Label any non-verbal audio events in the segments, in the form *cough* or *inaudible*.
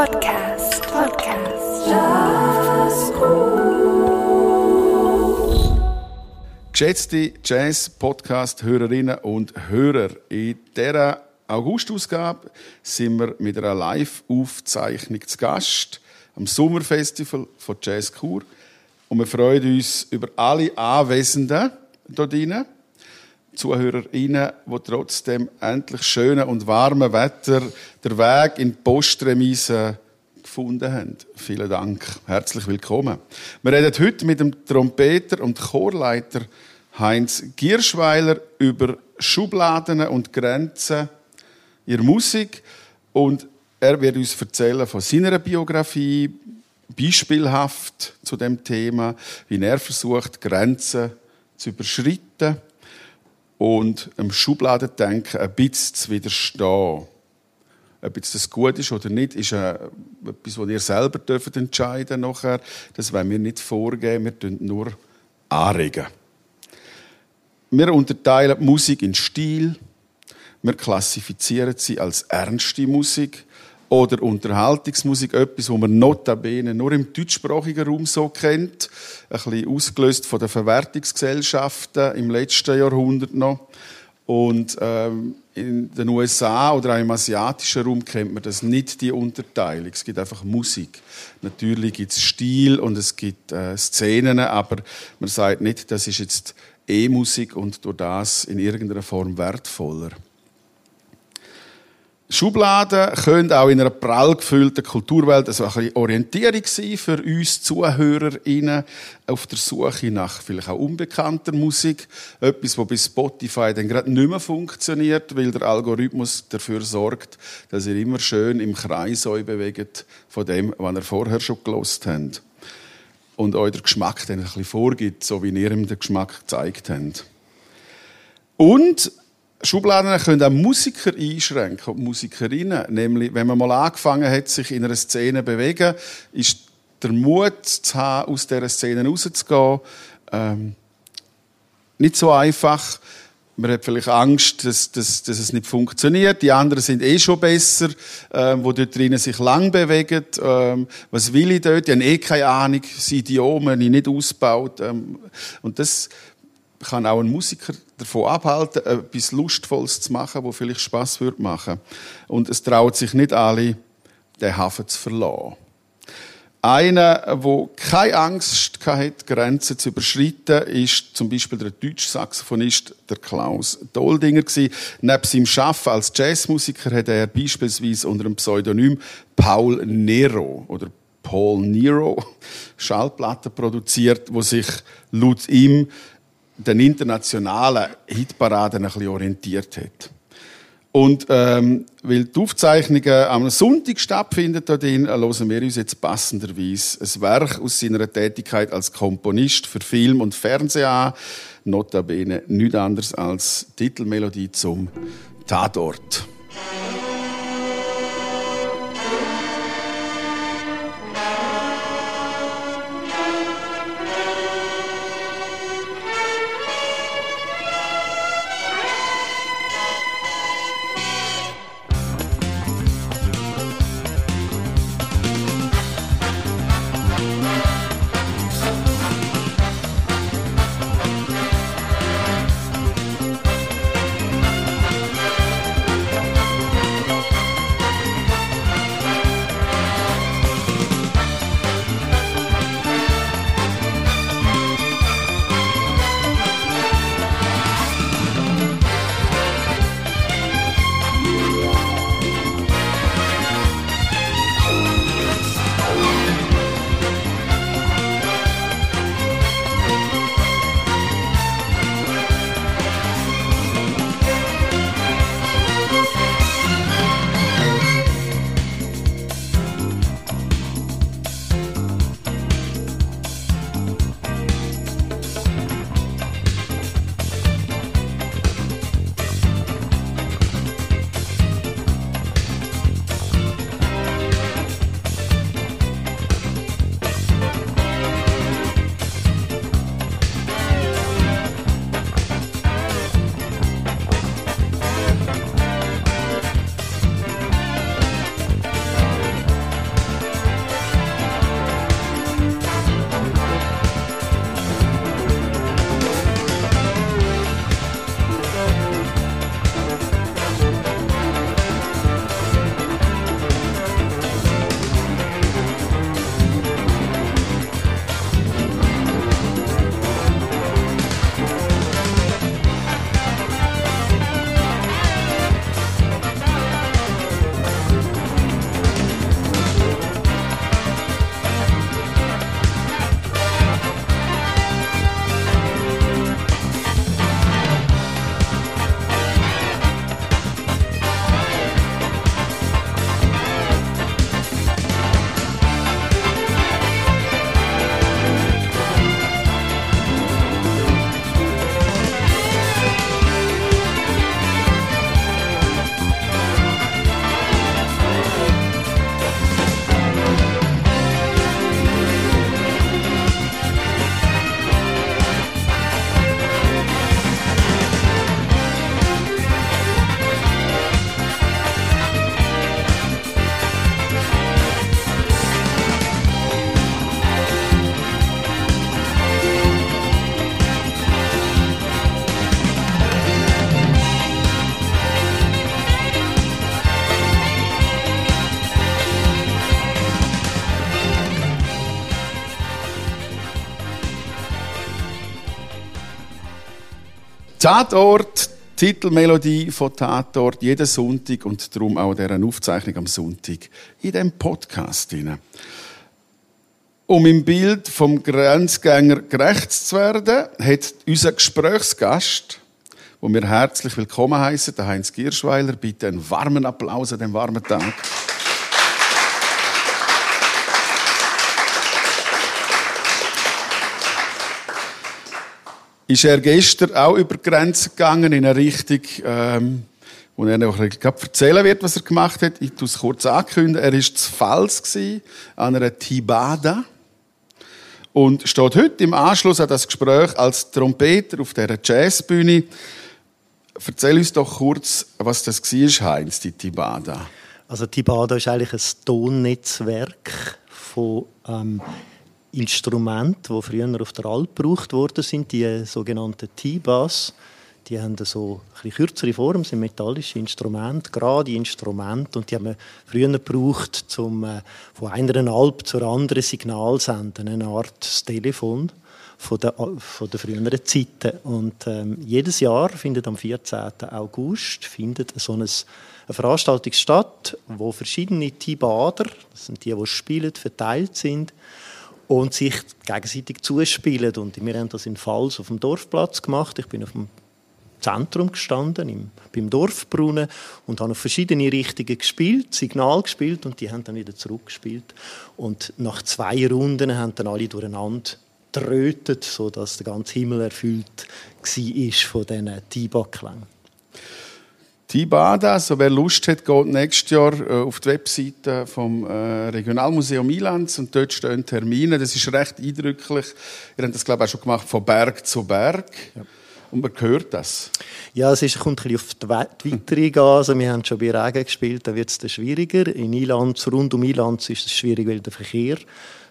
Podcast. Podcast. Jazzgroove. Geschätzte Jazz-Podcast-Hörerinnen und Hörer, in dieser Augustausgabe sind wir mit einer Live-Aufzeichnung zu Gast am Sommerfestival von Jazz Chur. Und wir freuen uns über alle Anwesenden dort drinnen. ZuhörerInnen, die trotzdem endlich schönen und warmen Wetter den Weg in die Postremise gefunden haben. Vielen Dank. Herzlich willkommen. Wir reden heute mit dem Trompeter und Chorleiter Heinz Gierschweiler über Schubladen und Grenzen ihrer Musik und er wird uns erzählen von seiner Biografie, beispielhaft zu dem Thema, wie er versucht, Grenzen zu überschreiten und dem Schubladendenken ein bisschen zu widerstehen. Ob das gut ist oder nicht, ist äh, etwas, was ihr selber dürft entscheiden nachher. Das wollen wir nicht vorgeben, wir tun nur anregen. Wir unterteilen die Musik in Stil, wir klassifizieren sie als ernste Musik oder Unterhaltungsmusik, etwas, wo man notabene nur im deutschsprachigen Raum so kennt, ein bisschen ausgelöst von den Verwertungsgesellschaften im letzten Jahrhundert noch. Und ähm, in den USA oder auch im asiatischen Raum kennt man das nicht, die Unterteilung. Es gibt einfach Musik. Natürlich gibt es Stil und es gibt äh, Szenen, aber man sagt nicht, das ist jetzt E-Musik und durch das in irgendeiner Form wertvoller. Schubladen können auch in einer prall gefüllten Kulturwelt also ein bisschen Orientierung sein für uns ZuhörerInnen auf der Suche nach vielleicht auch unbekannter Musik. Etwas, was bei Spotify dann gerade nicht mehr funktioniert, weil der Algorithmus dafür sorgt, dass ihr immer schön im Kreis euch bewegt von dem, was ihr vorher schon gelost habt. Und euer Geschmack dann ein bisschen vorgibt, so wie ihr ihm den Geschmack gezeigt habt. Und Schubladen können auch Musiker einschränken und Musikerinnen. Nämlich, wenn man mal angefangen hat, sich in einer Szene zu bewegen, ist der Mut zu haben, aus dieser Szene rauszugehen, ähm, nicht so einfach. Man hat vielleicht Angst, dass, dass, dass, es nicht funktioniert. Die anderen sind eh schon besser, ähm, wo dort drinnen sich lang bewegen. Ähm, was will ich dort? Die haben eh keine Ahnung. Das Idiom habe ich nicht ausgebaut. Ähm, und das kann auch ein Musiker davon abhalten, etwas Lustvolles zu machen, wo vielleicht Spaß würde machen. Und es traut sich nicht alle, den Hafen zu verlassen. Einer, der keine Angst hatte, Grenzen zu überschreiten, ist zum Beispiel der deutsche Saxophonist der Klaus Doldinger Neben seinem Arbeiten als Jazzmusiker hat er beispielsweise unter dem Pseudonym Paul Nero oder Paul Nero *laughs* Schallplatten produziert, wo sich laut ihm den internationalen Hitparaden ein bisschen orientiert hat. Und ähm, weil die Aufzeichnungen am Sonntag stattfinden, hören wir uns jetzt passenderweise ein Werk aus seiner Tätigkeit als Komponist für Film und Fernsehen an. Notabene nichts anderes als Titelmelodie zum Tatort. Tatort, Titelmelodie von Tatort, jeden Sonntag und darum auch deren Aufzeichnung am Sonntag in dem Podcast hinein. Um im Bild vom Grenzgänger gerecht zu werden, hat unser Gesprächsgast, wo wir herzlich willkommen heißen, der Heinz Gierschweiler, bitte einen warmen Applaus an dem warmen Tag. Ist er gestern auch über die Grenze gegangen in eine Richtung, ähm, wo er noch erzählen wird, was er gemacht hat. Ich tue es kurz ankündigen. Er war zu Fals an einer Tibada und steht heute im Anschluss an das Gespräch als Trompeter auf dieser Jazzbühne. Erzähl uns doch kurz, was das war, Heinz, die Tibada. Also Tibada ist eigentlich ein Tonnetzwerk von ähm, Instrumente, die früher auf der Alp gebraucht worden sind, die sogenannten T-Bass. Die haben so ein kürzere Form, sind metallische Instrumente, gerade Instrumente, und die haben wir früher gebraucht, um äh, von einer Alp zur anderen Signal zu senden, eine Art Telefon von der, von der früheren Zeiten. Und ähm, jedes Jahr findet am 14. August findet so eine, eine Veranstaltung statt, wo verschiedene Tibader, das sind die, die spielen, verteilt sind und sich gegenseitig zuspielen. Und wir haben das in Fals auf dem Dorfplatz gemacht. Ich bin auf dem Zentrum gestanden, im, beim Dorfbrunnen und habe auf verschiedene Richtungen gespielt, Signal gespielt und die haben dann wieder zurückgespielt. Und nach zwei Runden haben dann alle durcheinander trötet, sodass der ganze Himmel erfüllt war von diesen Tiba-Klängen. Tibada, so wer Lust hat, geht nächstes Jahr äh, auf die Webseite vom äh, Regionalmuseum Milanz und dort stehen Termine. Das ist recht eindrücklich. Ihr habt das, glaube ich, auch schon gemacht, von Berg zu Berg. Ja. Und man hört das. Ja, es ist, kommt ein bisschen auf die Witterung an. Also wir haben schon bei Regen gespielt, da wird es schwieriger. In Ilanz, rund um Ilanz ist es schwierig, weil der Verkehr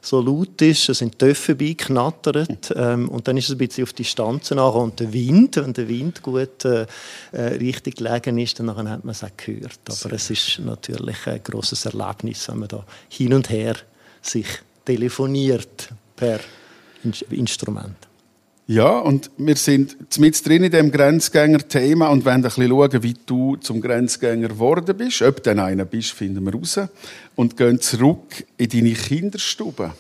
so laut ist, es sind Töpfe beiknattert ähm, und dann ist es ein bisschen auf Distanz nachher und der Wind, wenn der Wind gut äh, äh richtig gelegen ist, dann hat man es auch gehört. Aber es ist natürlich ein großes Erlebnis, wenn man da hin und her sich telefoniert per Instrument. Ja, und wir sind mit drin in dem Grenzgänger-Thema und wollen ein bisschen schauen, wie du zum Grenzgänger geworden bist. Ob du einer bist, finden wir raus. Und gehen zurück in deine Kinderstube.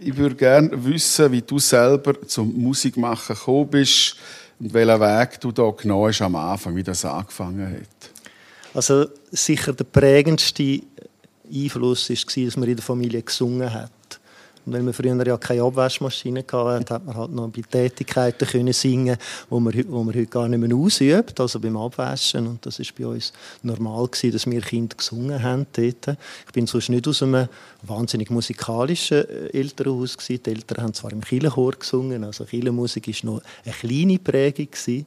Ich würde gerne wissen, wie du selber zum Musikmachen gekommen bist und welchen Weg du da genau hast am Anfang, wie das angefangen hat. Also sicher der prägendste Einfluss war, dass man in der Familie gesungen hat. Und weil wir früher ja keine Abwaschmaschine hatten, hat man halt noch bei Tätigkeiten können singen, wo man, wo man heute gar nicht mehr ausübt, also beim Abwaschen. Und das ist bei uns normal gewesen, dass wir Kinder gesungen haben dort. Ich bin sonst nicht aus einem wahnsinnig musikalischen äh, Elternhaus gewesen. Die Eltern haben zwar im Kirchenchor gesungen, also Kirchenmusik ist noch eine kleine Prägung gewesen.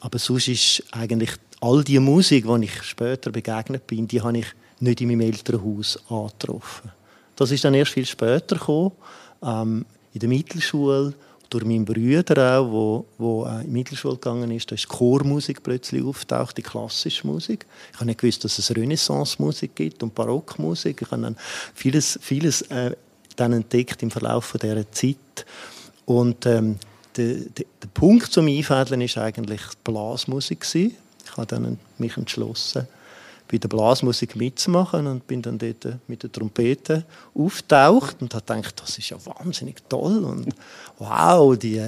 Aber sonst ist eigentlich all die Musik, die ich später begegnet bin, die habe ich nicht in meinem Elternhaus angetroffen. Das ist dann erst viel später gekommen, ähm, in der Mittelschule, durch meinen Bruder auch, wo, wo äh, in die Mittelschule gegangen ist, da ist Chormusik plötzlich auftaucht, die klassische Musik. Ich habe nicht gewusst, dass es Renaissance-Musik gibt und Barockmusik. Ich habe dann vieles, vieles äh, dann entdeckt im Verlauf dieser Zeit. Und ähm, der, der, der Punkt zum Einfädeln war eigentlich Blasmusik. Gewesen. Ich habe dann mich entschlossen, bei der Blasmusik mitzumachen und bin dann dort mit der Trompete auftaucht und habe gedacht, das ist ja wahnsinnig toll und wow, die,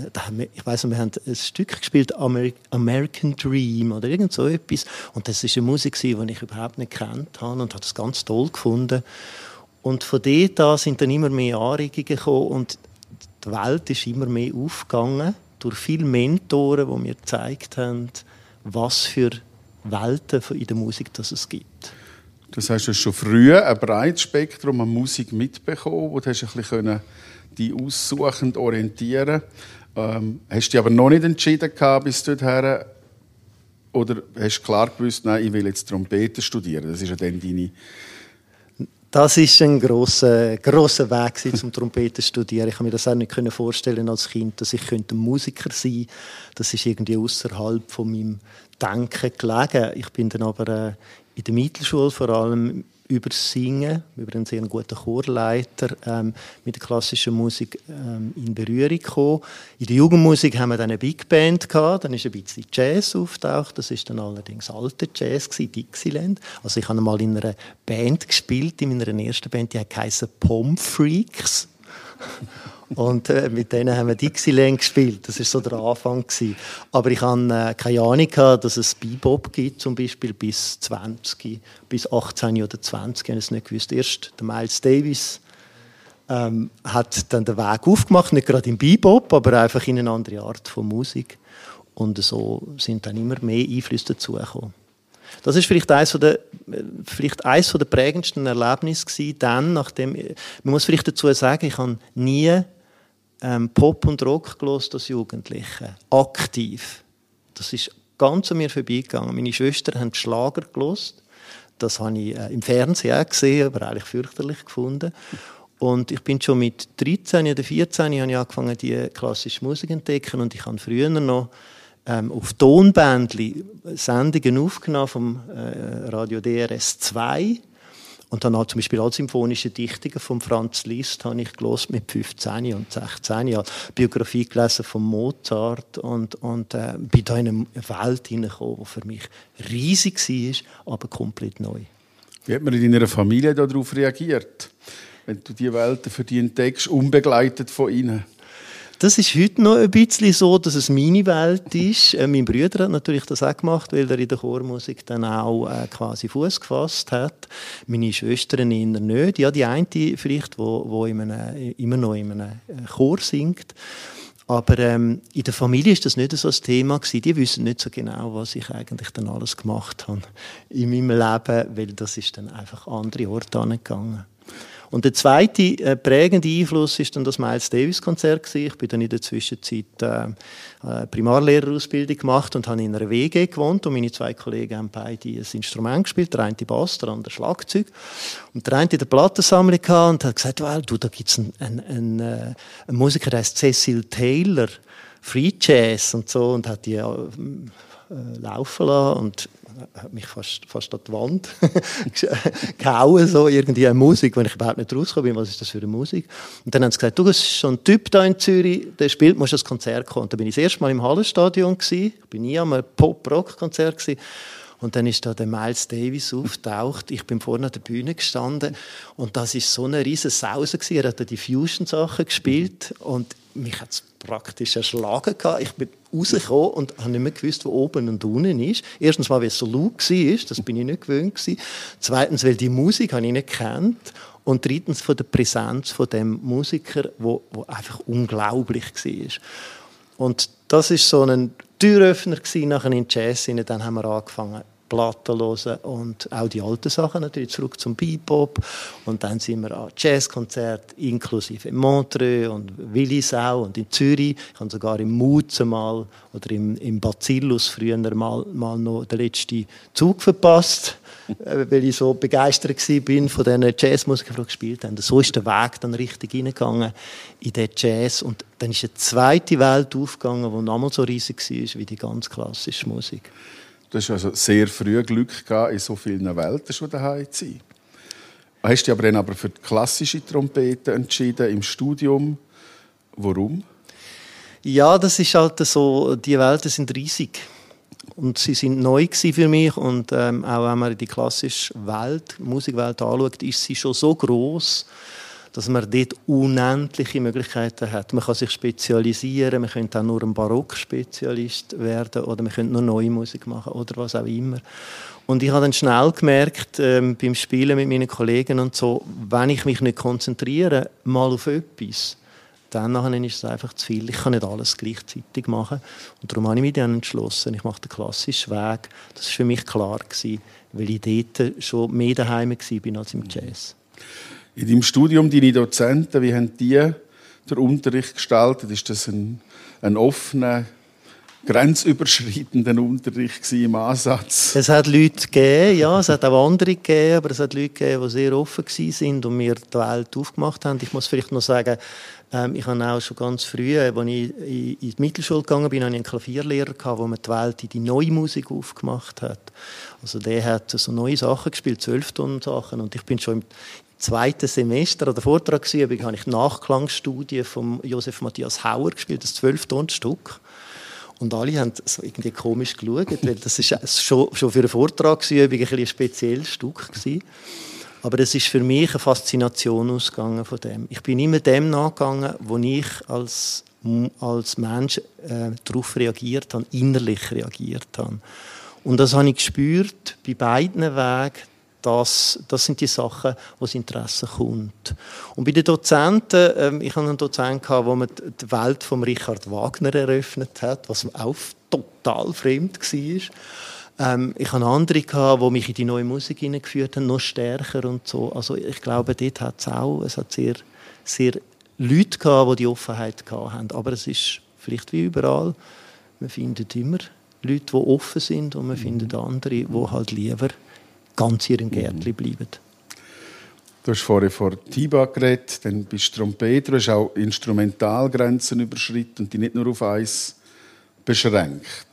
ich weiß wir haben ein Stück gespielt, American Dream oder irgend so etwas und das ist eine Musik, die ich überhaupt nicht kennt habe und habe das ganz toll gefunden. Und von dort an sind dann immer mehr Anregungen gekommen und die Welt ist immer mehr aufgegangen durch viele Mentoren, die mir gezeigt haben, was für Welten in der Musik, das es gibt. Das heißt, du hast schon früh ein breites Spektrum an Musik mitbekommen, wo du hast ein bisschen die aussuchend orientieren ähm, Hast du dich aber noch nicht entschieden gehabt bis dorthin? Oder hast du klar gewusst, nein, ich will jetzt Trompete studieren? Das ist ja dann deine das ist ein großer großer Weg zum Trompeten studieren. Ich kann mir das auch nicht vorstellen als Kind, dass ich Musiker sein könnte. Das ist irgendwie außerhalb von meinem Denken gelegen. Ich bin dann aber äh, in der Mittelschule vor allem über Singen, über einen sehr guten Chorleiter, ähm, mit der klassischen Musik ähm, in Berührung gekommen. In der Jugendmusik haben wir dann eine Big Band gehabt, dann ist ein bisschen Jazz auftaucht. Das ist dann allerdings alter Jazz gewesen, Dixieland. Also ich habe mal in einer Band gespielt, in meiner ersten Band, die heißt Pom Freaks. Und äh, mit denen haben wir Dixieland gespielt. Das war so der Anfang. Gewesen. Aber ich hatte äh, keine Ahnung, gehabt, dass es Bebop gibt, zum Beispiel bis 20, bis 18 oder 20. Ich habe es nicht gewusst. Erst der Miles Davis ähm, hat dann den Weg aufgemacht, nicht gerade im Bebop, aber einfach in eine andere Art von Musik. Und so sind dann immer mehr Einflüsse dazugekommen. Das ist vielleicht eines der, vielleicht eines der prägendsten Erlebnisse gewesen, dann, nachdem, man muss vielleicht dazu sagen, ich habe nie ähm, Pop und Rock gelost als Jugendliche. Aktiv. Das ist ganz an mir vorbeigegangen. Meine Schwestern haben Schlager gelost. Das habe ich äh, im Fernsehen auch gesehen, aber eigentlich fürchterlich gefunden. Und ich bin schon mit 13 oder 14 habe ich angefangen, die klassische Musik zu entdecken. Und ich habe früher noch ähm, auf Tonbändli Sendungen aufgenommen vom äh, Radio DRS 2 und dann halt zum Beispiel alle symphonische Dichtungen von Franz Liszt habe ich gelost mit 15 und 16 Jahren. Biografie gelesen von Mozart und, und äh, bin da in eine Welt hineingekommen, die für mich riesig war, aber komplett neu. Wie hat man in deiner Familie darauf reagiert, wenn du die Welt für dich entdeckst, unbegleitet von ihnen? Das ist heute noch ein bisschen so, dass es meine Welt ist. Äh, mein Bruder hat natürlich das auch gemacht, weil er in der Chormusik dann auch äh, quasi Fuß gefasst hat. Meine Schwestern eher nicht. Ja, die eine vielleicht, wo, wo in einem, immer noch in einem äh, Chor singt. Aber ähm, in der Familie ist das nicht so ein Thema gewesen. Die wissen nicht so genau, was ich eigentlich dann alles gemacht habe in meinem Leben, weil das ist dann einfach andere Orte angegangen. Und der zweite äh, prägende Einfluss ist dann das Miles Davis Konzert Ich bin dann in der Zwischenzeit äh, äh, Primarlehrerausbildung gemacht und habe in einer WG gewohnt und meine zwei Kollegen haben beide ein Instrument gespielt, der eine Bass, der andere Schlagzeug. Und der eine in der Plattensammlung und hat gesagt, well, du, da gibt's einen, einen, einen, äh, einen Musiker, der heißt Cecil Taylor, Free Jazz und so und hat die äh, laufen lassen und hat mich fast, fast an die Wand *laughs* gehauen, so irgendwie eine Musik, wenn ich überhaupt nicht rausgekommen bin, was ist das für eine Musik? Und dann haben sie gesagt, du, es ist so ein Typ da in Zürich, der spielt, musst das Konzert kommen. Und dann bin ich das erste Mal im Hallenstadion gewesen, ich bin nie an einem Pop-Rock-Konzert gewesen. Und dann ist da der Miles Davis auftaucht. Ich bin vorne an der Bühne gestanden und das ist so eine riesige Sause gewesen. Er hat die Fusion-Sachen gespielt und mich hat es praktisch erschlagen gehabt. Ich bin rausgekommen und habe nicht mehr gewusst, wo oben und unten ist. Erstens mal, weil es so laut war, das bin ich nicht gewöhnt gewesen. Zweitens, weil die Musik habe ich nicht kennt. Und drittens von der Präsenz von dem Musiker, wo, wo einfach unglaublich war. Und das ist so ein Türöffner nachher in Jazz. Dann haben wir angefangen, Platten hören und auch die alten Sachen natürlich zurück zum Bebop und dann sind wir an Jazzkonzert inklusive in Montreux und Willisau und in Zürich ich habe sogar im Muze mal oder im, im Bacillus früher mal, mal noch den letzten Zug verpasst äh, weil ich so begeistert bin von diesen Jazzmusikern, die gespielt haben. So ist der Weg dann richtig hineingegangen in den Jazz und dann ist eine zweite Welt aufgegangen, die nochmal so riesig war wie die ganz klassische Musik. Du hast also sehr früh Glück gehabt, in so vielen Welten schon daheim zu sein. Hast dich aber dann aber für die klassische Trompete entschieden im Studium. Warum? Ja, das ist halt so, die Welten sind riesig. Und sie sind neu für mich und ähm, auch wenn man die klassische Welt, Musikwelt anschaut, ist sie schon so groß, dass man dort unendliche Möglichkeiten hat. Man kann sich spezialisieren, man könnte auch nur ein Barockspezialist werden oder man könnte nur neue Musik machen oder was auch immer. Und ich habe dann schnell gemerkt, ähm, beim Spielen mit meinen Kollegen und so, wenn ich mich nicht konzentriere, mal auf etwas, dann ist es einfach zu viel. Ich kann nicht alles gleichzeitig machen. Und darum habe ich mich dann entschlossen, ich mache den klassischen Weg. Das war für mich klar, gewesen, weil ich dort schon mehr daheim war als im Jazz. In deinem Studium, deine Dozenten, wie haben die den Unterricht gestaltet? Ist das ein, ein offener grenzüberschreitenden Unterricht im Ansatz? Es hat Leute gegeben, ja, es hat auch andere gegeben, aber es hat Leute gegeben, die sehr offen sind und mir die Welt aufgemacht haben. Ich muss vielleicht noch sagen, ähm, ich habe auch schon ganz früh, als ich in die Mittelschule gegangen bin, einen Klavierlehrer der mir die Welt in die neue Musik aufgemacht hat. Also der hat so neue Sachen gespielt, Zwölftonnen-Sachen und ich bin schon im zweiten Semester an der Vortragsübung habe ich die Nachklangstudie von Josef Matthias Hauer gespielt, das Zwölftonstück. Und alle haben so irgendwie komisch geschaut, weil das ist schon, schon für eine Vortragsübung ein, ein spezielles Stück gewesen. Aber es ist für mich eine Faszination ausgegangen von dem. Ich bin immer dem nachgegangen, wo ich als, als Mensch äh, darauf reagiert habe, innerlich reagiert habe. Und das habe ich gespürt bei beiden Wegen, das, das sind die Sachen, wo das Interesse kommt. Und bei den Dozenten, ähm, ich hatte einen Dozenten, wo man die Welt von Richard Wagner eröffnet hat, was auch total fremd war. Ähm, ich hatte andere, die mich in die neue Musik hineingeführt haben, noch stärker und so. Also ich glaube, dort hat es auch, es hat sehr, sehr Leute gehabt, die die Offenheit hatten. Aber es ist vielleicht wie überall, man findet immer Leute, die offen sind und man mhm. findet andere, die halt lieber ganz in ihrem Gärtchen mhm. bleiben. Du hast vorhin vor Tiba geredet, dann bist du Trompeter, du hast auch Instrumentalgrenzen überschritten und die nicht nur auf eins beschränkt.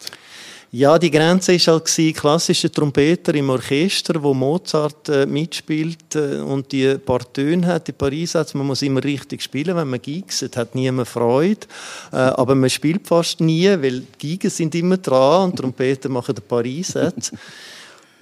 Ja, die Grenze war halt klassische Trompeter im Orchester, wo Mozart äh, mitspielt äh, und die paar Töne hat, die Paris hat. Man muss immer richtig spielen, wenn man gigset, hat niemand Freude. Äh, aber man spielt fast nie, weil Gigen sind immer dran und Trompeter machen den Paris.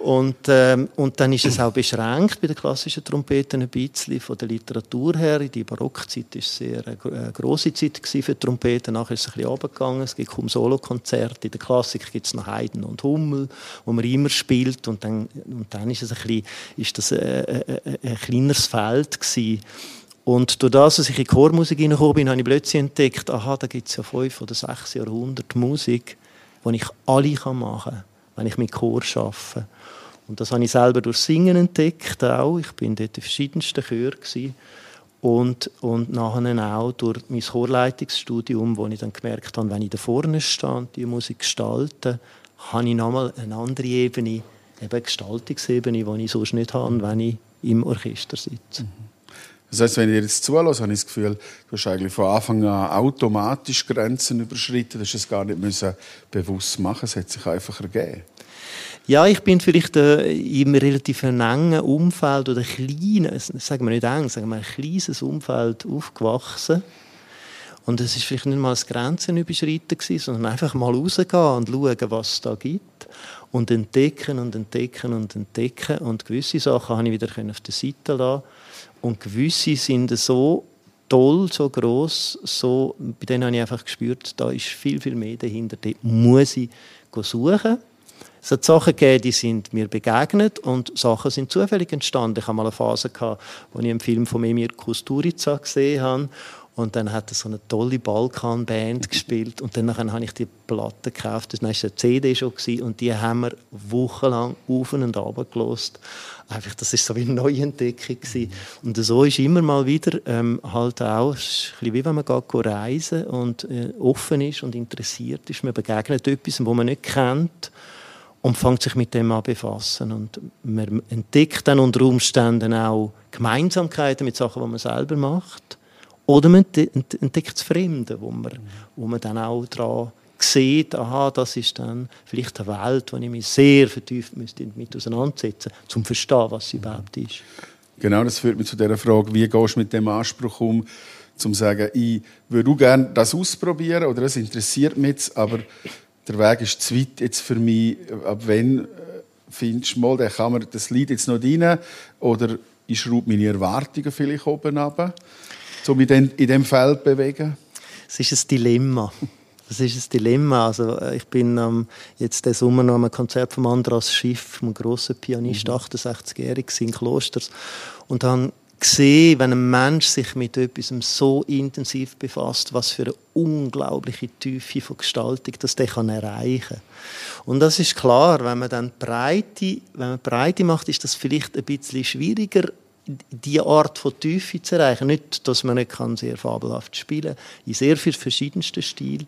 Und, ähm, und dann ist es auch beschränkt bei den klassischen Trompeten ein bisschen von der Literatur her. Die Barockzeit war sehr eine äh, große Zeit für Trompeten. Nachher ist es ein bisschen runtergegangen. Es gibt kaum Solokonzerte. In der Klassik gibt es noch Haydn und Hummel, wo man immer spielt. Und dann, und dann ist, es ein bisschen, ist das ein, ein, ein, ein kleineres Feld gewesen. Und durch das, dass ich in die Chormusik hineingekommen bin, habe ich plötzlich entdeckt, aha, da gibt es ja fünf oder sechs Jahrhunderte Musik, die ich alle machen kann, wenn ich mit Chor arbeite. Und das habe ich selber durch Singen entdeckt auch. Ich bin dort in verschiedensten Chören und, und nachher auch durch mein Chorleitungsstudium, wo ich dann gemerkt habe, wenn ich da vorne stehe und die Musik gestalte, habe ich nochmal eine andere Ebene, eben Gestaltungsebene, die ich sonst nicht habe, wenn ich im Orchester sitze. Mhm. Das heißt, wenn ich jetzt zulasse, habe ich das Gefühl, du hast eigentlich von Anfang an automatisch Grenzen überschritten. Du hast es gar nicht bewusst machen. Es hat sich einfach ergeben. Ja, ich bin vielleicht äh, im relativ engen Umfeld oder kleinen, sagen wir nicht eng, sagen wir ein kleines Umfeld aufgewachsen. Und es ist vielleicht nicht mal das Grenzen überschreiten sondern einfach mal rausgehen und schauen, was es da gibt. Und entdecken und entdecken und entdecken. Und gewisse Sachen habe ich wieder auf der Seite lassen. Und gewisse sind so toll, so groß, so, bei denen habe ich einfach gespürt, da ist viel, viel mehr dahinter. Dort muss ich suchen. Es hat Sachen gegeben, die sind mir begegnet und Sachen sind zufällig entstanden. Ich hatte mal eine Phase, gehabt, wo ich einen Film von Emir Kusturica gesehen habe und dann hat er so eine tolle Balkan-Band gespielt und dann habe ich die Platte gekauft. Das war eine CD schon und die haben wir wochenlang auf und ab gelost. Einfach, das ist so wie eine Neuentdeckung gewesen. Und so ist immer mal wieder ähm, halt auch, es ist wie wenn man geht reisen und äh, offen ist und interessiert ist. Man begegnet etwas, wo man nicht kennt und fängt sich mit dem an befassen und man entdeckt dann unter Umständen auch Gemeinsamkeiten mit Sachen, die man selber macht oder man entdeckt das Fremde, wo man, wo man dann auch daran sieht, aha, das ist dann vielleicht eine Welt, wo ich mich sehr vertieft müsste mit auseinandersetzen müsste, um zu verstehen, was sie überhaupt ist. Genau, das führt mich zu der Frage, wie gehst du mit dem Anspruch um, zum zu sagen, ich würde gerne das ausprobieren oder das interessiert mich aber der Weg ist zu weit jetzt für mich. Ab wann äh, findest du mal, der kann man das Lied jetzt noch rein oder ich schraube meine Erwartungen vielleicht oben ab, um mich in diesem Feld bewegen? Es ist ein Dilemma. *laughs* Das ist ein Dilemma. Also äh, ich bin ähm, jetzt den Sommer noch am Konzert von Andras Schiff, einem grossen Pianist, mhm. 68-jährig in Klosters, und habe gesehen, wenn ein Mensch sich mit etwas so intensiv befasst, was für eine unglaubliche Tiefe von Gestaltung das der kann erreichen. Und das ist klar, wenn man dann Breite, wenn man Breite macht, ist das vielleicht ein bisschen schwieriger, diese Art von Tiefe zu erreichen. Nicht, dass man nicht kann sehr fabelhaft spielen, in sehr vielen verschiedensten Stilen,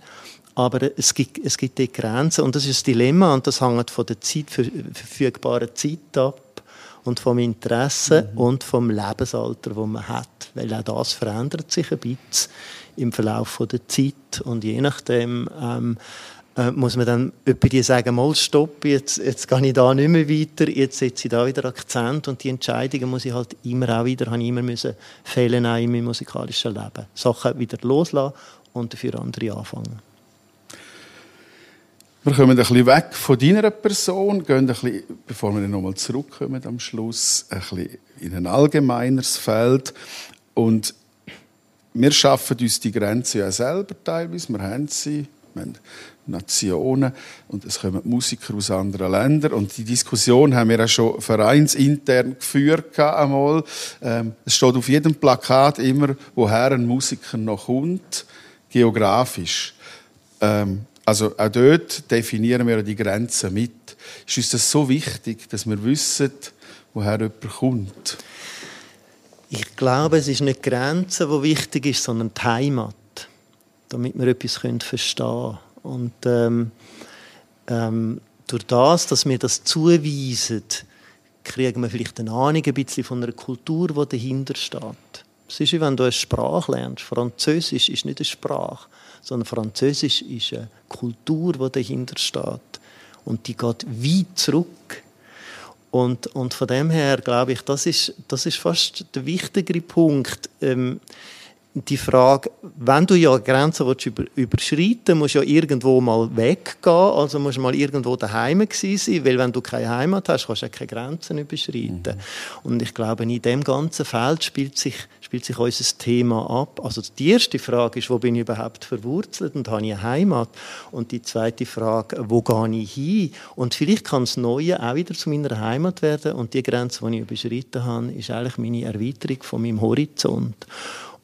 Aber es gibt, es gibt die Grenzen und das ist das Dilemma und das hängt von der Zeit, verfügbaren Zeit ab und vom Interesse mhm. und vom Lebensalter, das man hat. Weil auch das verändert sich ein bisschen im Verlauf der Zeit und je nachdem ähm, äh, muss man dann etwa die sagen, mal stopp, jetzt, jetzt gehe ich da nicht mehr weiter, jetzt setze ich da wieder Akzent und die Entscheidungen muss ich halt immer auch wieder, habe ich immer müssen fehlen auch in meinem musikalischen Leben. Sachen wieder loslassen und dafür andere anfangen. Wir kommen ein bisschen weg von deiner Person, gehen ein bisschen, bevor wir nochmal zurückkommen am Schluss, ein bisschen in ein allgemeineres Feld. Und wir schaffen uns die Grenzen ja selber teilweise. Wir haben sie. Wir haben Nationen und es kommen Musiker aus anderen Ländern und die Diskussion haben wir auch schon vereinsintern geführt einmal. Ähm, es steht auf jedem Plakat immer, woher ein Musiker noch kommt, geografisch. Ähm, also auch dort definieren wir die Grenzen mit. Ist uns das so wichtig, dass wir wissen, woher jemand kommt? Ich glaube, es ist nicht die Grenze, die wichtig ist, sondern die Heimat, damit wir etwas verstehen können. Und ähm, ähm, durch das, dass wir das zuweisen, kriegen wir vielleicht eine Ahnung ein bisschen von einer Kultur, die dahinter steht. Es ist wie wenn du eine Sprache lernst. Französisch ist nicht eine Sprache, sondern Französisch ist eine Kultur, die dahinter steht. Und die geht weit zurück. Und, und von dem her glaube ich, das ist, das ist fast der wichtigere Punkt. Ähm, die Frage, wenn du ja Grenzen über, überschreiten musst du ja irgendwo mal weggehen, also musst du mal irgendwo daheim sein, weil wenn du keine Heimat hast, kannst du ja keine Grenzen überschreiten. Mhm. Und ich glaube, in dem ganzen Feld spielt sich, spielt sich unser Thema ab. Also die erste Frage ist, wo bin ich überhaupt verwurzelt und habe ich eine Heimat? Und die zweite Frage, wo gehe ich hin? Und vielleicht kann das Neue auch wieder zu meiner Heimat werden und die Grenze, die ich überschritten habe, ist eigentlich meine Erweiterung von meinem Horizont.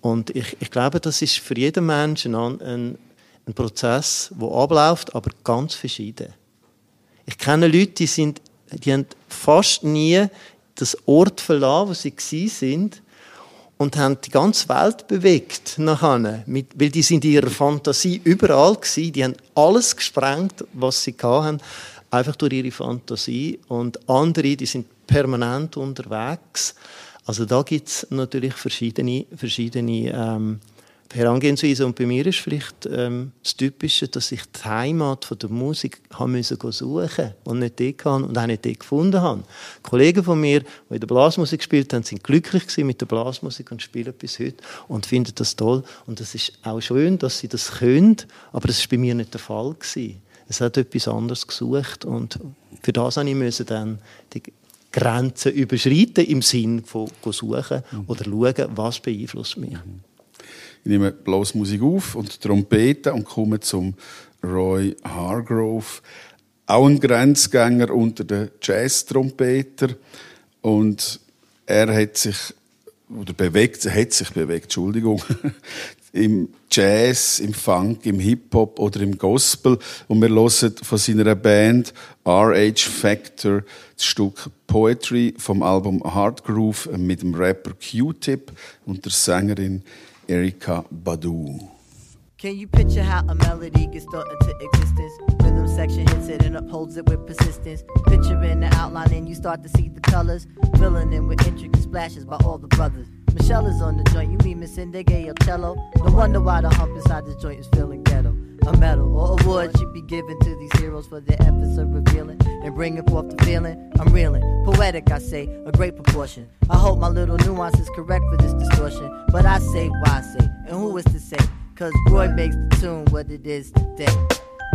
Und ich, ich glaube, das ist für jeden Menschen ein, ein, ein Prozess, der abläuft, aber ganz verschieden. Ich kenne Leute, die, sind, die haben fast nie das Ort verlassen, wo sie sind und haben die ganze Welt bewegt nachher, mit, weil die sind in ihrer Fantasie überall gewesen, die haben alles gesprengt, was sie hatten, einfach durch ihre Fantasie. Und andere, die sind permanent unterwegs. Also da gibt es natürlich verschiedene, verschiedene ähm, Herangehensweisen. Und bei mir ist vielleicht ähm, das Typische, dass ich die Heimat von der Musik haben müssen suchen und nicht die kann und auch nicht die gefunden habe. Kollegen von mir, die in der Blasmusik gespielt haben, sind glücklich mit der Blasmusik und spielen bis heute und finden das toll. Und es ist auch schön, dass sie das können, aber das ist bei mir nicht der Fall gewesen. Es hat etwas anderes gesucht und für das habe ich dann die Grenzen überschreiten im Sinn von suchen oder schauen, was beeinflusst mich. Mhm. Ich nehme bloß Musik auf und Trompete und komme zum Roy Hargrove, auch ein Grenzgänger unter den Jazz-Trompeter und er hat sich oder bewegt, hat sich bewegt, Entschuldigung, *laughs* im Jazz, im Funk, im Hip-Hop oder im Gospel. Und wir hören von seiner Band RH Factor das Stück Poetry vom Album Hard Groove mit dem Rapper Q-Tip und der Sängerin Erika Badu. Can you picture how a melody gets thought into existence? Rhythm section hits it and upholds it with persistence. Picturing the outline and you start to see the colors, filling in with intricate splashes by all the brothers. Michelle is on the joint, you mean Miss Indige or cello? No wonder why the hump inside this joint is feeling ghetto. A medal or award should be given to these heroes for their efforts of revealing and bringing forth the feeling. I'm reeling, poetic, I say, a great proportion. I hope my little nuance is correct for this distortion, but I say why I say, and who is to say? Cause Roy makes the tune what it is today.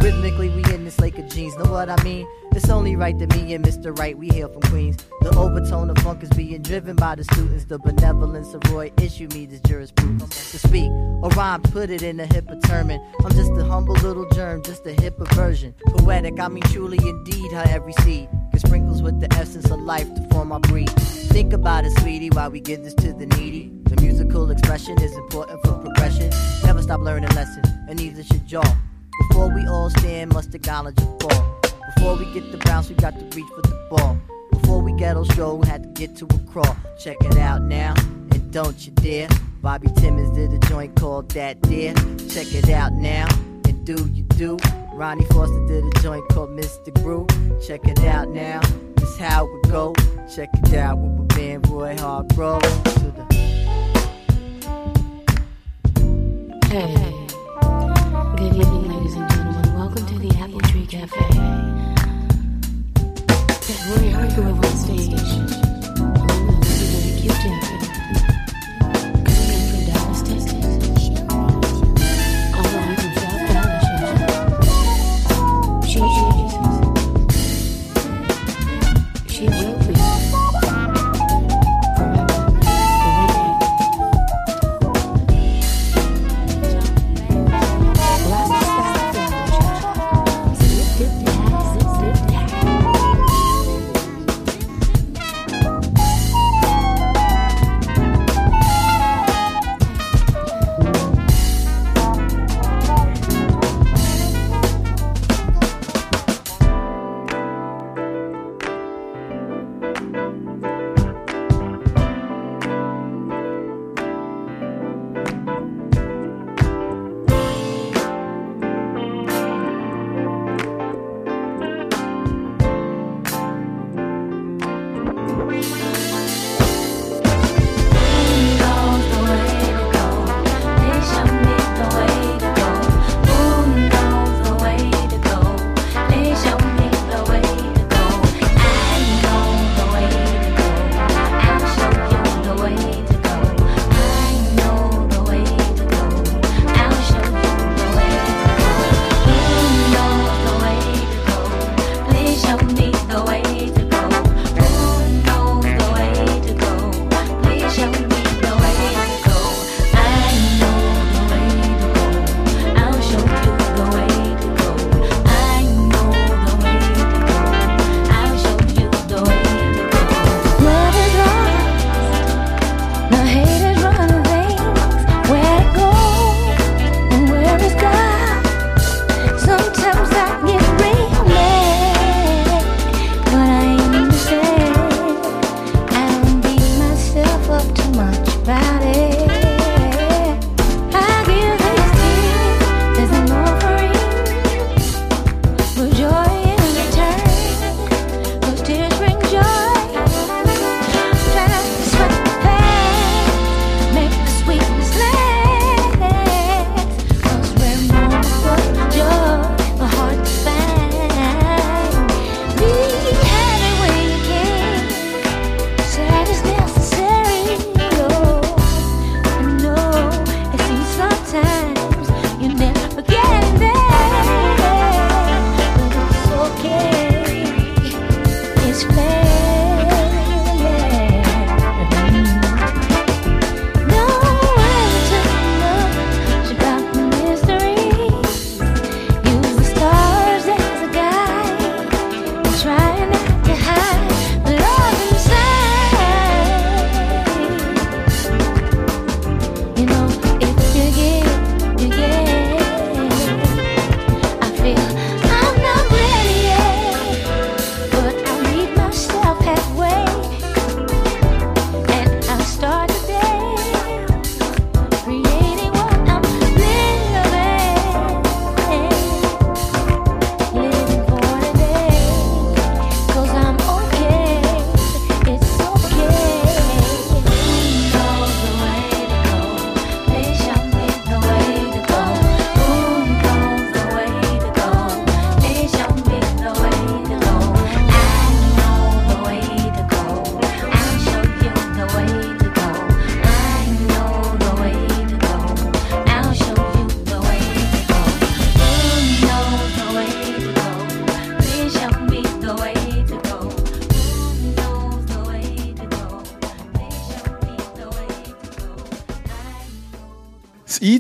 Rhythmically, we in this lake of jeans, know what I mean? It's only right that me and Mr. Right, we hail from Queens. The overtone of funk is being driven by the students. The benevolence of Roy issue me this jurisprudence. To speak or rhyme, put it in a hipper term. I'm just a humble little germ, just a hipper version. Poetic, I mean truly indeed, how every seed gets sprinkles with the essence of life to form our breed. Think about it, sweetie, while we give this to the needy. The musical expression is important for progression. Never stop learning lessons, and neither should y'all. Before we all stand, must acknowledge a fall. Before we get the bounce, we got to reach for the ball. Before we ghetto show, we had to get to a crawl. Check it out now, and don't you dare. Bobby Timmons did a joint called That Dear. Check it out now, and do you do? Ronnie Foster did a joint called Mr. Groove. Check it out now, this how it go. Check it out with my man Roy Hargrove. To the hey. the Apple Tree Cafe. That Roy Harper was on stage.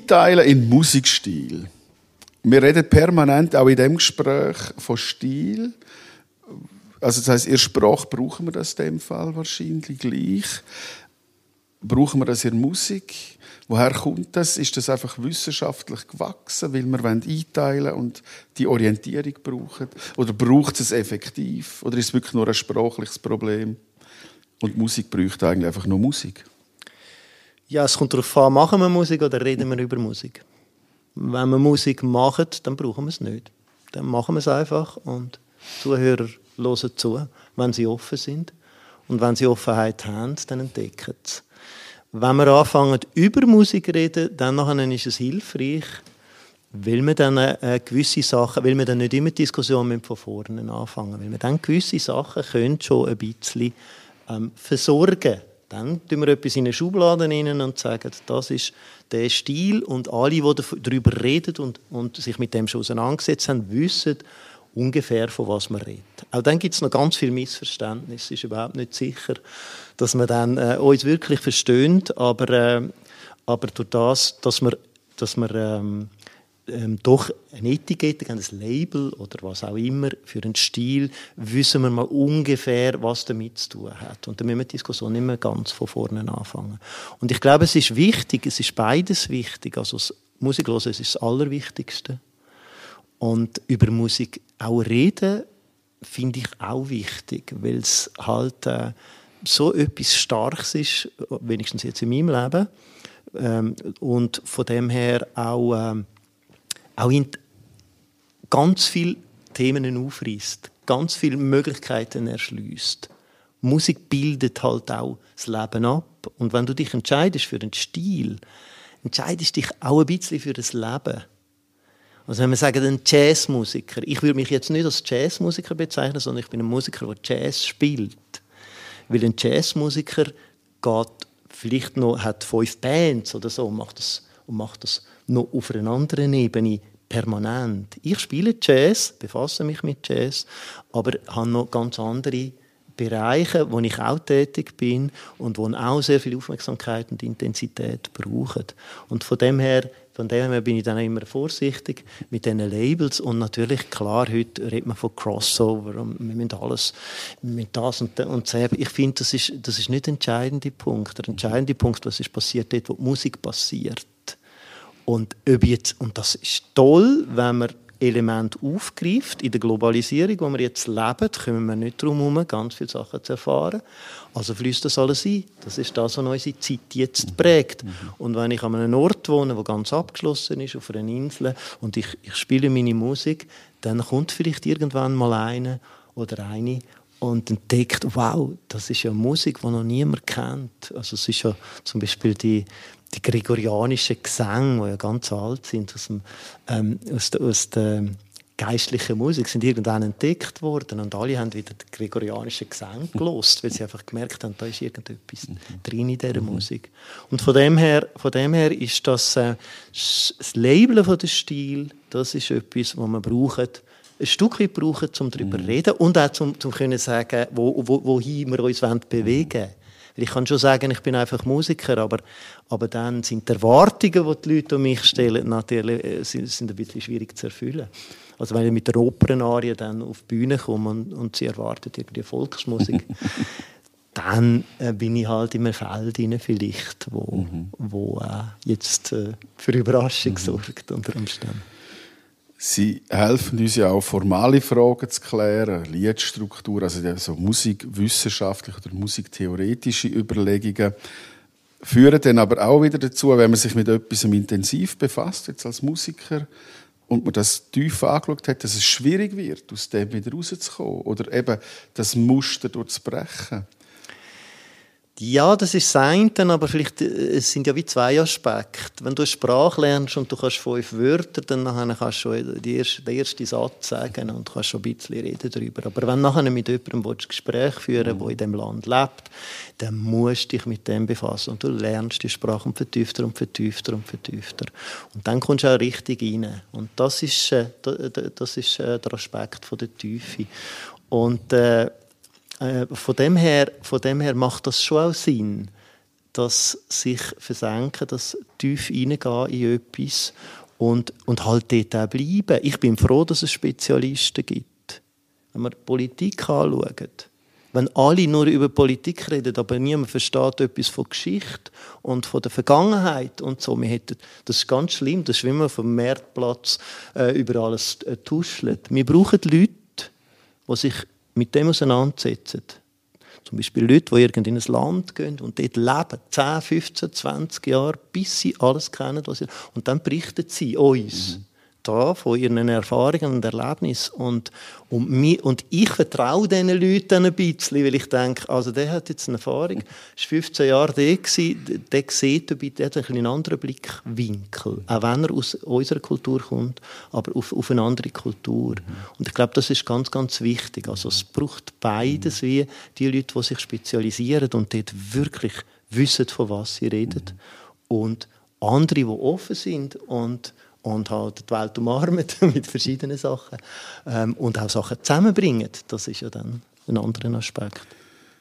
einteilen in Musikstil. Wir reden permanent auch in dem Gespräch von Stil. Also das heißt, in Sprache brauchen wir das in dem Fall wahrscheinlich gleich. Brauchen wir das in Musik? Woher kommt das? Ist das einfach wissenschaftlich gewachsen, weil wir einteilen und die Orientierung brauchen? Oder braucht es effektiv? Oder ist es wirklich nur ein sprachliches Problem? Und Musik braucht eigentlich einfach nur Musik. Ja, es kommt darauf an, machen wir Musik oder reden wir über Musik. Wenn wir Musik machen, dann brauchen wir es nicht. Dann machen wir es einfach und Zuhörer hören zu, wenn sie offen sind. Und wenn sie Offenheit haben, dann entdecken sie Wenn wir anfangen, über Musik zu reden, dann ist es hilfreich, weil wir dann äh, gewisse Sachen, weil wir dann nicht immer die Diskussion von vorne anfangen, weil wir dann gewisse Sachen können schon ein bisschen ähm, versorgen können dann tun wir etwas in eine Schublade rein und sagen, das ist der Stil und alle, die darüber reden und, und sich mit dem schon auseinandergesetzt haben, wissen ungefähr, von was man redet. Auch dann gibt es noch ganz viel Missverständnis. Es ist überhaupt nicht sicher, dass man dann äh, uns wirklich versteht, aber, äh, aber durch das, dass wir, dass wir ähm, ähm, doch eine Etikette, ein Label oder was auch immer für einen Stil, wissen wir mal ungefähr, was damit zu tun hat. Und dann müssen wir die Diskussion nicht mehr ganz von vorne anfangen. Und ich glaube, es ist wichtig, es ist beides wichtig. Also Musik hören, ist das Allerwichtigste. Und über Musik auch reden, finde ich auch wichtig, weil es halt äh, so etwas Starkes ist, wenigstens jetzt in meinem Leben. Ähm, und von dem her auch, ähm, auch in ganz viele Themen aufreißt, ganz viele Möglichkeiten erschließt. Musik bildet halt auch das Leben ab. Und wenn du dich entscheidest für den Stil, entscheidest du dich auch ein bisschen für das Leben. Also wenn wir sagen, ein Jazzmusiker, ich würde mich jetzt nicht als Jazzmusiker bezeichnen, sondern ich bin ein Musiker, der Jazz spielt. Weil ein Jazzmusiker geht vielleicht noch, hat fünf Bands oder so und macht das, und macht das noch auf einer anderen Ebene permanent. Ich spiele Jazz, befasse mich mit Jazz, aber habe noch ganz andere Bereiche, wo ich auch tätig bin und wo auch sehr viel Aufmerksamkeit und Intensität brauchen. Und von dem her, von dem her bin ich dann immer vorsichtig mit diesen Labels und natürlich, klar, heute redet man von Crossover und wir müssen alles, müssen das und, das und das. Ich finde, das ist, das ist nicht der entscheidende Punkt. Der entscheidende Punkt, was ist passiert dort, wo Musik passiert. Und, ob jetzt, und das ist toll, wenn man Elemente aufgreift. In der Globalisierung, wo wir jetzt leben, kommen wir nicht darum herum, ganz viele Sachen zu erfahren. Also fließt das alles ein. Das ist das, was unsere Zeit jetzt prägt. Und wenn ich an einem Ort wohne, wo ganz abgeschlossen ist, auf einer Insel, und ich, ich spiele meine Musik, dann kommt vielleicht irgendwann mal einer oder eine und entdeckt, wow, das ist ja Musik, die noch niemand kennt. Also es ist ja zum Beispiel die, die gregorianischen Gesänge, die ja ganz alt sind, aus, dem, ähm, aus, der, aus der geistlichen Musik, sind irgendwann entdeckt worden und alle haben wieder die gregorianischen Gesänge gelost, weil sie einfach gemerkt haben, da ist irgendetwas drin in dieser Musik. Und von dem her, von dem her ist das, äh, das Labeln von der Stil, das ist etwas, was man braucht, ein Stück weit brauchen, um darüber zu reden und auch um, um können sagen, wo, wo, wohin wir uns bewegen wollen. Ich kann schon sagen, ich bin einfach Musiker, aber, aber dann sind die Erwartungen, die die Leute an mich stellen, natürlich äh, sind, sind ein bisschen schwierig zu erfüllen. Also wenn ich mit der Opernarie dann auf die Bühne komme und, und sie erwartet irgendwie Volksmusik, *laughs* dann äh, bin ich halt in einem Feld rein vielleicht, wo, wo äh, jetzt äh, für Überraschung sorgt unter Umständen. Sie helfen uns ja auch, formale Fragen zu klären, Liedstruktur, also so musikwissenschaftliche oder musiktheoretische Überlegungen. Führen dann aber auch wieder dazu, wenn man sich mit etwas intensiv befasst, jetzt als Musiker, und man das tief angeschaut hat, dass es schwierig wird, aus dem wieder rauszukommen. Oder eben das Muster durchzubrechen. Ja, das ist das aber vielleicht äh, es sind ja wie zwei Aspekte. Wenn du eine Sprache lernst und du kannst fünf Wörter, dann kannst du schon die erste, den ersten Satz sagen und kannst schon ein bisschen reden darüber. Aber wenn du nachher mit jemandem ein Gespräch führen der in dem Land lebt, dann musst du dich mit dem befassen und du lernst die Sprache und vertiefter und vertiefter und vertiefter. Und dann kommst du auch richtig rein. Und das ist, äh, da- da- das ist äh, der Aspekt der Tiefe. Und äh, äh, von, dem her, von dem her macht das schon auch Sinn, dass sich versenken, dass tief reingehen in etwas und, und halt dort auch bleiben. Ich bin froh, dass es Spezialisten gibt. Wenn die Politik anschauen, wenn alle nur über Politik reden, aber niemand versteht etwas von Geschichte und von der Vergangenheit und so, wir hätten, das ist ganz schlimm, das ist wie man vom Marktplatz äh, über alles äh, tuschelt. Wir brauchen Leute, die sich mit dem auseinandersetzen. Zum Beispiel Leute, die irgend in ein Land gehen und dort leben, 10, 15, 20 Jahre, bis sie alles kennen, was sie... Und dann berichten sie uns da von ihren Erfahrungen und Erlebnissen. Und, und, mi, und ich vertraue diesen Leuten ein bisschen, weil ich denke, also der hat jetzt eine Erfahrung, ist 15 Jahre da gewesen, der sieht der hat einen anderen Blickwinkel, auch wenn er aus unserer Kultur kommt, aber auf, auf eine andere Kultur. Und ich glaube, das ist ganz, ganz wichtig. Also es braucht beides, wie die Leute, die sich spezialisieren und dort wirklich wissen, von was sie reden. Und andere, die offen sind und und halt die Welt umarmen *laughs* mit verschiedenen Sachen ähm, und auch Sachen zusammenbringen. Das ist ja dann ein anderer Aspekt.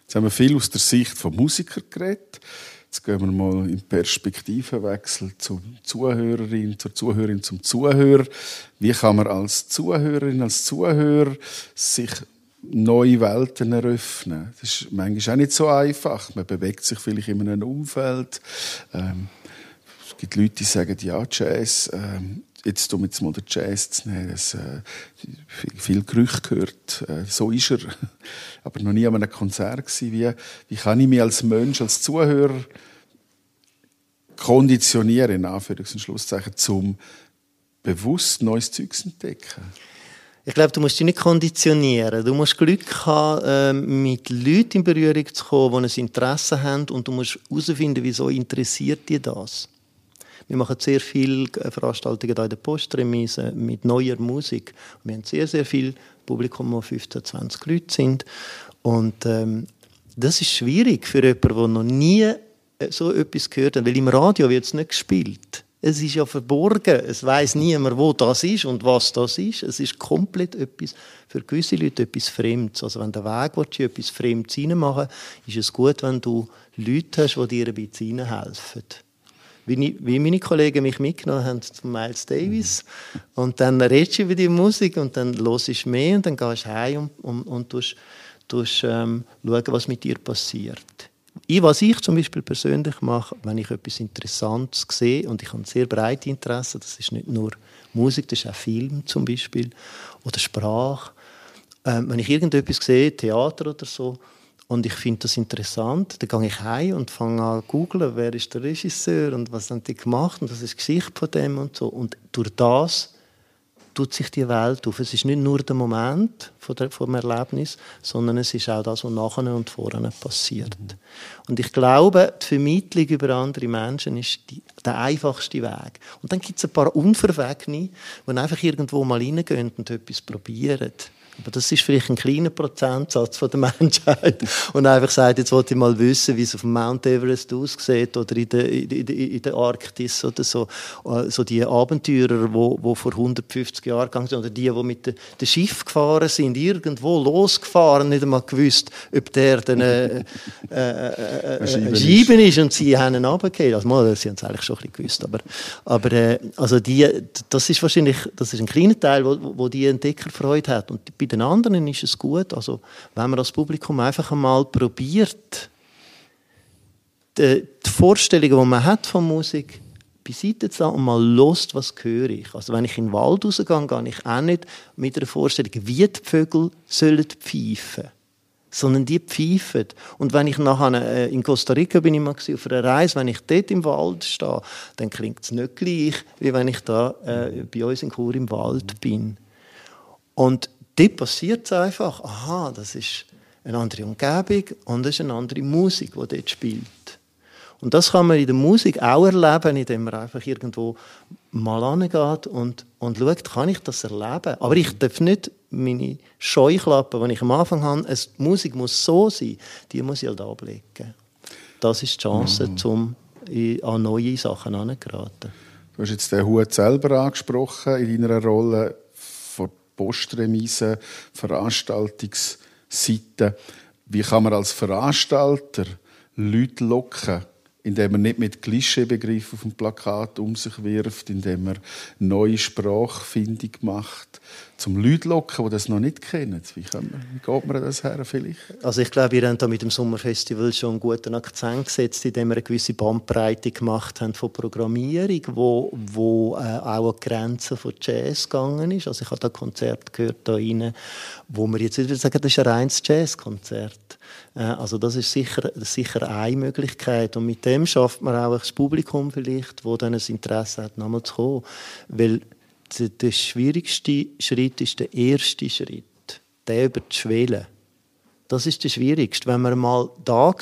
Jetzt haben wir viel aus der Sicht von Musiker geredet. Jetzt gehen wir mal im Perspektivenwechsel zur Zuhörerin, zur Zuhörerin, zum Zuhörer. Wie kann man als Zuhörerin, als Zuhörer sich neue Welten eröffnen? Das ist manchmal auch nicht so einfach. Man bewegt sich vielleicht in einem Umfeld. Ähm, gibt Leute, die sagen, ja, Jazz, ähm, jetzt um jetzt mal den Jazz zu nehmen, das, äh, viel, Gerücht gehört, äh, so ist er, *laughs* aber noch nie an einem Konzert gewesen. Wie, wie kann ich mich als Mensch, als Zuhörer konditionieren, in Anführungs- Schlusszeichen, zum bewusst neues Zeug zu entdecken? Ich glaube, du musst dich nicht konditionieren. Du musst Glück haben, ähm, mit Leuten in Berührung zu kommen, die ein Interesse haben und du musst herausfinden, wieso interessiert dich das. Wir machen sehr viele Veranstaltungen hier in der Postremise mit neuer Musik. Wir haben sehr, sehr viel Publikum, wo 15, 20 Leute sind. Und ähm, das ist schwierig für jemanden, der noch nie äh, so etwas gehört hat, weil im Radio wird es nicht gespielt. Es ist ja verborgen. Es weiß niemand, wo das ist und was das ist. Es ist komplett etwas, für gewisse Leute etwas Fremdes. Also wenn der Weg willst, etwas Fremdes reinmachen ist es gut, wenn du Leute hast, die dir ein bisschen reinhelfen. Wie, ich, meine Kollegen mich mitgenommen haben zu Miles Davis. Und dann redest du über die Musik und dann hörst du mehr und dann gehst du heim und, und, und tust, tust, ähm, schauen, was mit dir passiert. Ich, was ich zum Beispiel persönlich mache, wenn ich etwas Interessantes sehe, und ich habe sehr breite Interessen, das ist nicht nur Musik, das ist auch Film zum Beispiel, oder Sprache. Ähm, wenn ich irgendetwas sehe, Theater oder so, und ich finde das interessant, dann gehe ich heim und fange an zu googeln, wer ist der Regisseur und was haben die gemacht und das ist das Gesicht von dem und so. Und durch das tut sich die Welt auf. Es ist nicht nur der Moment von der, vom Erlebnis, sondern es ist auch das, was nachher und vorne passiert. Und ich glaube, die Vermittlung über andere Menschen ist die, der einfachste Weg. Und dann gibt es ein paar Unverwegene, die einfach irgendwo mal reingehen und etwas probieren. Aber das ist vielleicht ein kleiner Prozentsatz von der *laughs* Menschheit. Und einfach sagt, jetzt wollte ich mal wissen, wie es auf dem Mount Everest aussieht oder in der, in der, in der Arktis oder so. Äh, So die Abenteurer, wo, wo vor 150 Jahren gegangen sind oder die, die mit dem de Schiff gefahren sind, irgendwo losgefahren, nicht einmal gewusst, ob der dann äh, äh, äh, äh, äh, ist. Scheiben ist und sie haben ihn runtergefallen. Also mal, sie haben es eigentlich schon ein bisschen gewusst. Aber, aber äh, also die, das ist wahrscheinlich das ist ein kleiner Teil, wo, wo die Entdeckerfreude hat. Und bei den anderen ist es gut, also wenn man das Publikum einfach einmal probiert, die, die Vorstellungen, die man hat von Musik, beiseite zu lassen und mal lost, was höre ich. Also wenn ich in den Wald rausgehe, gehe ich auch nicht mit einer Vorstellung, wie die Vögel sollen pfeifen sondern die pfeifen. Und wenn ich nachher äh, in Costa Rica bin ich mal auf einer Reise, wenn ich dort im Wald stehe, dann klingt es nicht gleich, wie wenn ich da äh, bei uns in Chur im Wald bin. Und dort passiert es einfach, aha, das ist eine andere Umgebung und das ist eine andere Musik, die dort spielt. Und das kann man in der Musik auch erleben, indem man einfach irgendwo mal angeht und, und schaut, kann ich das erleben? Aber ich darf nicht meine Scheuklappen, die ich am Anfang habe, es, die Musik muss so sein, die muss ich halt ablegen. Das ist die Chance, um in- an neue Sachen herangeraten. Du hast jetzt den Hut selber angesprochen in deiner Rolle Postremise, Veranstaltungsseite. Wie kann man als Veranstalter Leute locken, indem man nicht mit Klischeebegriffen auf dem Plakat um sich wirft, indem man neue Sprachfindung macht, zum Leute locken, die das noch nicht kennen? Wie, geht man das her vielleicht? Also ich glaube, wir haben da mit dem Sommerfestival schon einen guten Akzent gesetzt, indem wir eine gewisse Bandbreite gemacht haben von Programmierung, wo, wo äh, auch an die Grenzen von Jazz gegangen ist. Also ich habe da Konzert gehört da rein, wo man jetzt würde sagen, das ist ein reines Jazzkonzert. Äh, also das ist sicher, sicher eine Möglichkeit und mit dem schafft man auch das Publikum vielleicht, wo dann ein Interesse hat, nochmal zu kommen, weil der, der schwierigste Schritt ist der erste Schritt, der über die Schwelle. Das ist das Schwierigste. Wenn man mal da war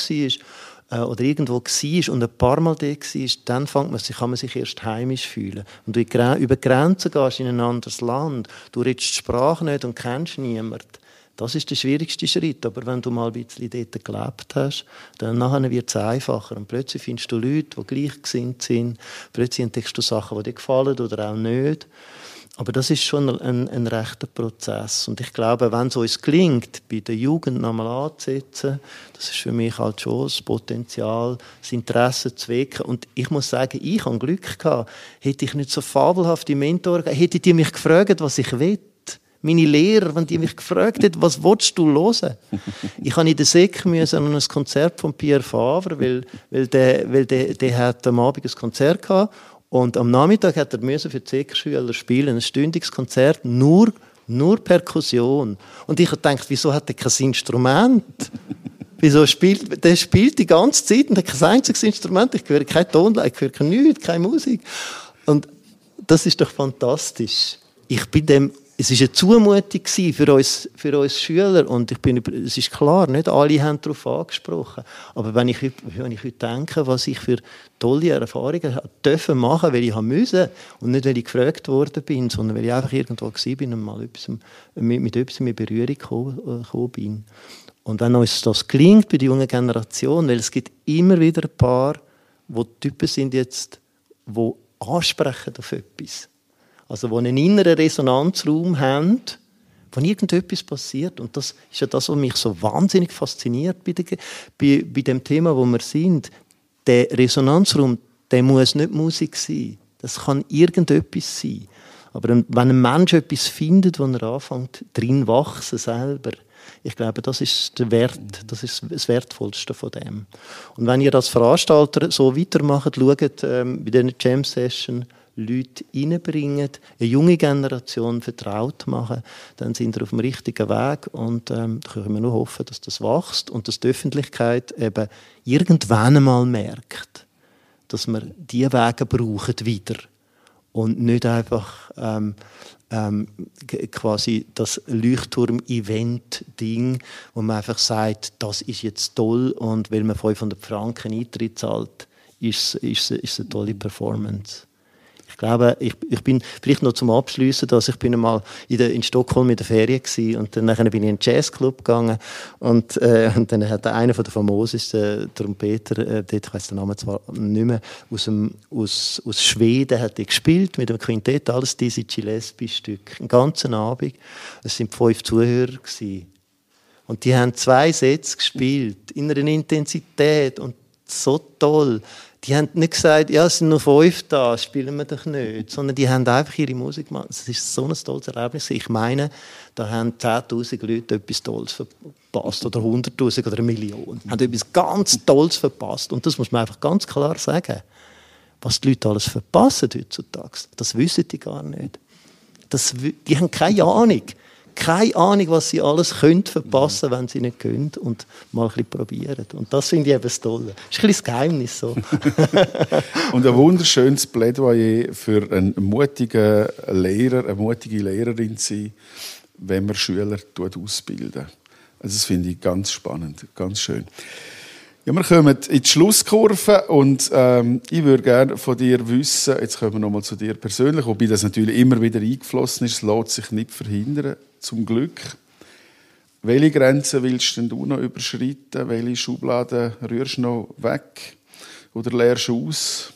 äh, oder irgendwo war und ein paar Mal da war, dann fängt man sich, kann man sich erst heimisch fühlen. Und du über Grenzen gehst in ein anderes Land, du redest die Sprache nicht und kennst niemanden. Das ist der schwierigste Schritt. Aber wenn du mal ein bisschen dort gelebt hast, dann wird es einfacher. Und plötzlich findest du Leute, die gleichgesinnt sind. Plötzlich entdeckst du Sachen, die dir gefallen oder auch nicht. Aber das ist schon ein, ein rechter Prozess. Und ich glaube, wenn es uns gelingt, bei der Jugend nochmal anzusetzen, das ist für mich halt schon das Potenzial, das Interesse zu wecken. Und ich muss sagen, ich habe Glück gehabt. Hätte ich nicht so fabelhafte Mentoren gehabt, hättet ihr mich gefragt, was ich will meine Lehrer, wenn die mich gefragt haben, was willst du hören? Ich habe in der Sek an ein Konzert von Pierre Favre, weil, weil, der, weil der, der hat am Abend ein Konzert gehabt und am Nachmittag hat er müssen für die Sek-Schüler spielen, ein stündiges Konzert, nur, nur Perkussion. Und ich habe gedacht, wieso hat er kein Instrument? Wieso spielt, der spielt die ganze Zeit und hat kein einziges Instrument. Ich höre kein Ton, ich höre nichts, keine Musik. Und das ist doch fantastisch. Ich bin dem es war eine Zumutung für uns, für uns Schüler und ich bin, es ist klar, nicht alle haben darauf angesprochen. Aber wenn ich, wenn ich heute denke, was ich für tolle Erfahrungen dürfen machen, weil ich haben müssen und nicht, weil ich gefragt worden bin, sondern weil ich einfach irgendwo war und mal etwas, mit, mit etwas in Berührung gekommen, äh, bin. Und wenn uns das gelingt bei der jungen Generation, weil es gibt immer wieder ein paar, wo Typen sind jetzt, wo ansprechen auf etwas also wo einen inneren Resonanzraum haben, wo irgendetwas passiert. Und das ist ja das, was mich so wahnsinnig fasziniert bei, der, bei, bei dem Thema, wo wir sind. Der Resonanzraum, der muss nicht Musik sein. Das kann irgendetwas sein. Aber wenn ein Mensch etwas findet, wo er anfängt, drin wachsen selber, ich glaube, das ist der Wert, das ist das Wertvollste von dem. Und wenn ihr als Veranstalter so weitermacht, schaut ähm, bei diesen Jam Session, Leute reinbringen, eine junge Generation vertraut machen, dann sind wir auf dem richtigen Weg und ähm, können wir nur hoffen, dass das wächst und dass die Öffentlichkeit eben irgendwann einmal merkt, dass wir diese Wege brauchen wieder und nicht einfach ähm, ähm, quasi das Leuchtturm-Event-Ding, wo man einfach sagt, das ist jetzt toll und weil man 500 Franken Eintritt zahlt, ist es eine tolle Performance. Glaube, ich, ich bin vielleicht noch zum Abschließen, dass ich bin einmal in, der, in Stockholm in der Ferien war und dann bin ich in einen Jazzclub gegangen und, äh, und dann hat einer von der famosesten Trompeter, äh, dort, ich weiß den Namen zwar nicht mehr, aus, dem, aus, aus Schweden hat gespielt mit einem Quintett, alles diese Gillespie-Stücke, einen ganzen Abend. Es sind fünf Zuhörer gewesen. Und die haben zwei Sätze gespielt, in einer Intensität und so toll die haben nicht gesagt, ja, es sind nur fünf da, spielen wir doch nicht, sondern die haben einfach ihre Musik gemacht. Es ist so ein tolles Erlebnis. Ich meine, da haben 10'000 Leute etwas Tolles verpasst oder 100'000 oder eine Million. Haben etwas ganz Tolles verpasst. Und das muss man einfach ganz klar sagen. Was die Leute alles verpassen heutzutage, das wissen die gar nicht. Das, die haben keine Ahnung keine Ahnung, was sie alles können verpassen wenn sie nicht können und mal ein bisschen probieren. Und das finde ich eben das Tolle. Das ist ein bisschen das Geheimnis. So. *laughs* und ein wunderschönes Plädoyer für einen mutigen Lehrer, eine mutige Lehrerin zu sein, wenn man Schüler ausbilden. Also das finde ich ganz spannend, ganz schön. Ja, wir kommen in die Schlusskurve und ähm, ich würde gerne von dir wissen, jetzt kommen wir nochmal zu dir persönlich, wobei das natürlich immer wieder eingeflossen ist, es lässt sich nicht verhindern, zum Glück. Welche Grenzen willst denn du noch überschreiten? Welche Schubladen rührst du noch weg oder leerst du aus?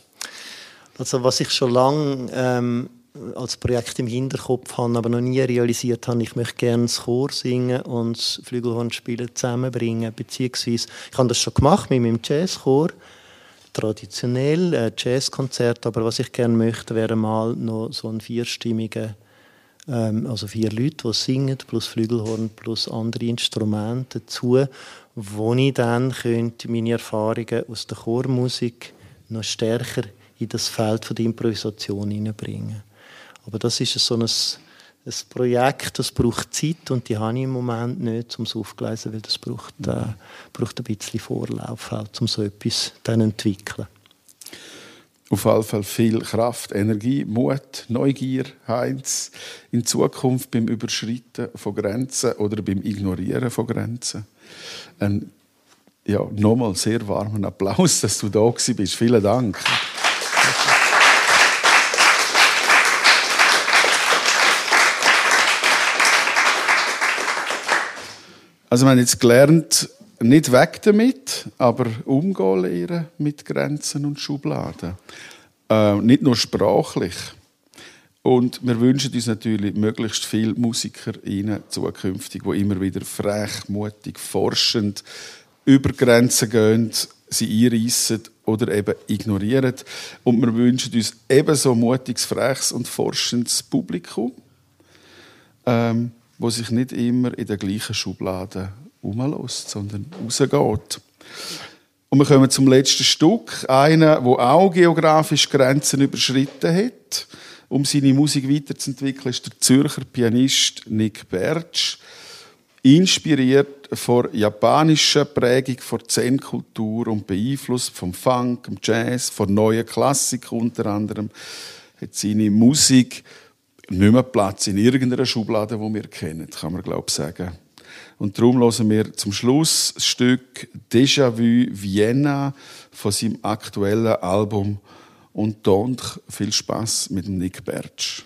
Also was ich schon lange ähm, als Projekt im Hinterkopf habe, aber noch nie realisiert habe, ich möchte gerne das Chor singen und das Flügelhornspielen zusammenbringen, beziehungsweise ich habe das schon gemacht mit meinem Jazzchor, traditionell äh, Jazzkonzert, aber was ich gerne möchte, wäre mal noch so ein vierstimmiger ähm, also vier Leute, die singen, plus Flügelhorn, plus andere Instrumente dazu, wo ich dann könnte meine Erfahrungen aus der Chormusik noch stärker in das Feld der Improvisation hineinbringen. Aber das ist so ein, ein Projekt, das braucht Zeit und die habe ich im Moment nicht, um es aufzugleisen, weil das braucht, äh, braucht ein bisschen Vorlauf, halt, um so etwas zu entwickeln. Auf jeden Fall viel Kraft, Energie, Mut, Neugier, Heinz. In Zukunft beim Überschreiten von Grenzen oder beim Ignorieren von Grenzen. Ein ja, nochmal sehr warmen Applaus, dass du da bist. Vielen Dank. Also wir haben jetzt gelernt, nicht weg damit, aber umgehen lernen mit Grenzen und Schubladen. Äh, nicht nur sprachlich. Und wir wünschen uns natürlich möglichst viele Musiker zukünftig, die immer wieder frech, mutig, forschend über Grenzen gehen, sie einreissen oder eben ignorieren. Und wir wünschen uns ebenso mutiges, freches und forschendes Publikum, ähm, wo sich nicht immer in der gleichen Schublade rumlässt, sondern rausgeht. Und wir kommen zum letzten Stück. Einer, der auch geografisch Grenzen überschritten hat. Um seine Musik weiterzuentwickeln, ist der Zürcher Pianist Nick Bertsch. Inspiriert von japanischer Prägung, von Zen-Kultur und beeinflusst vom Funk, vom Jazz, von neuen Klassik unter anderem, hat seine Musik nicht mehr Platz in irgendeiner Schublade, die wir kennen, kann man glaube ich sagen. Und darum hören wir zum Schluss das Stück Déjà-vu Vienna von seinem aktuellen Album und donc viel Spaß mit Nick Bertsch.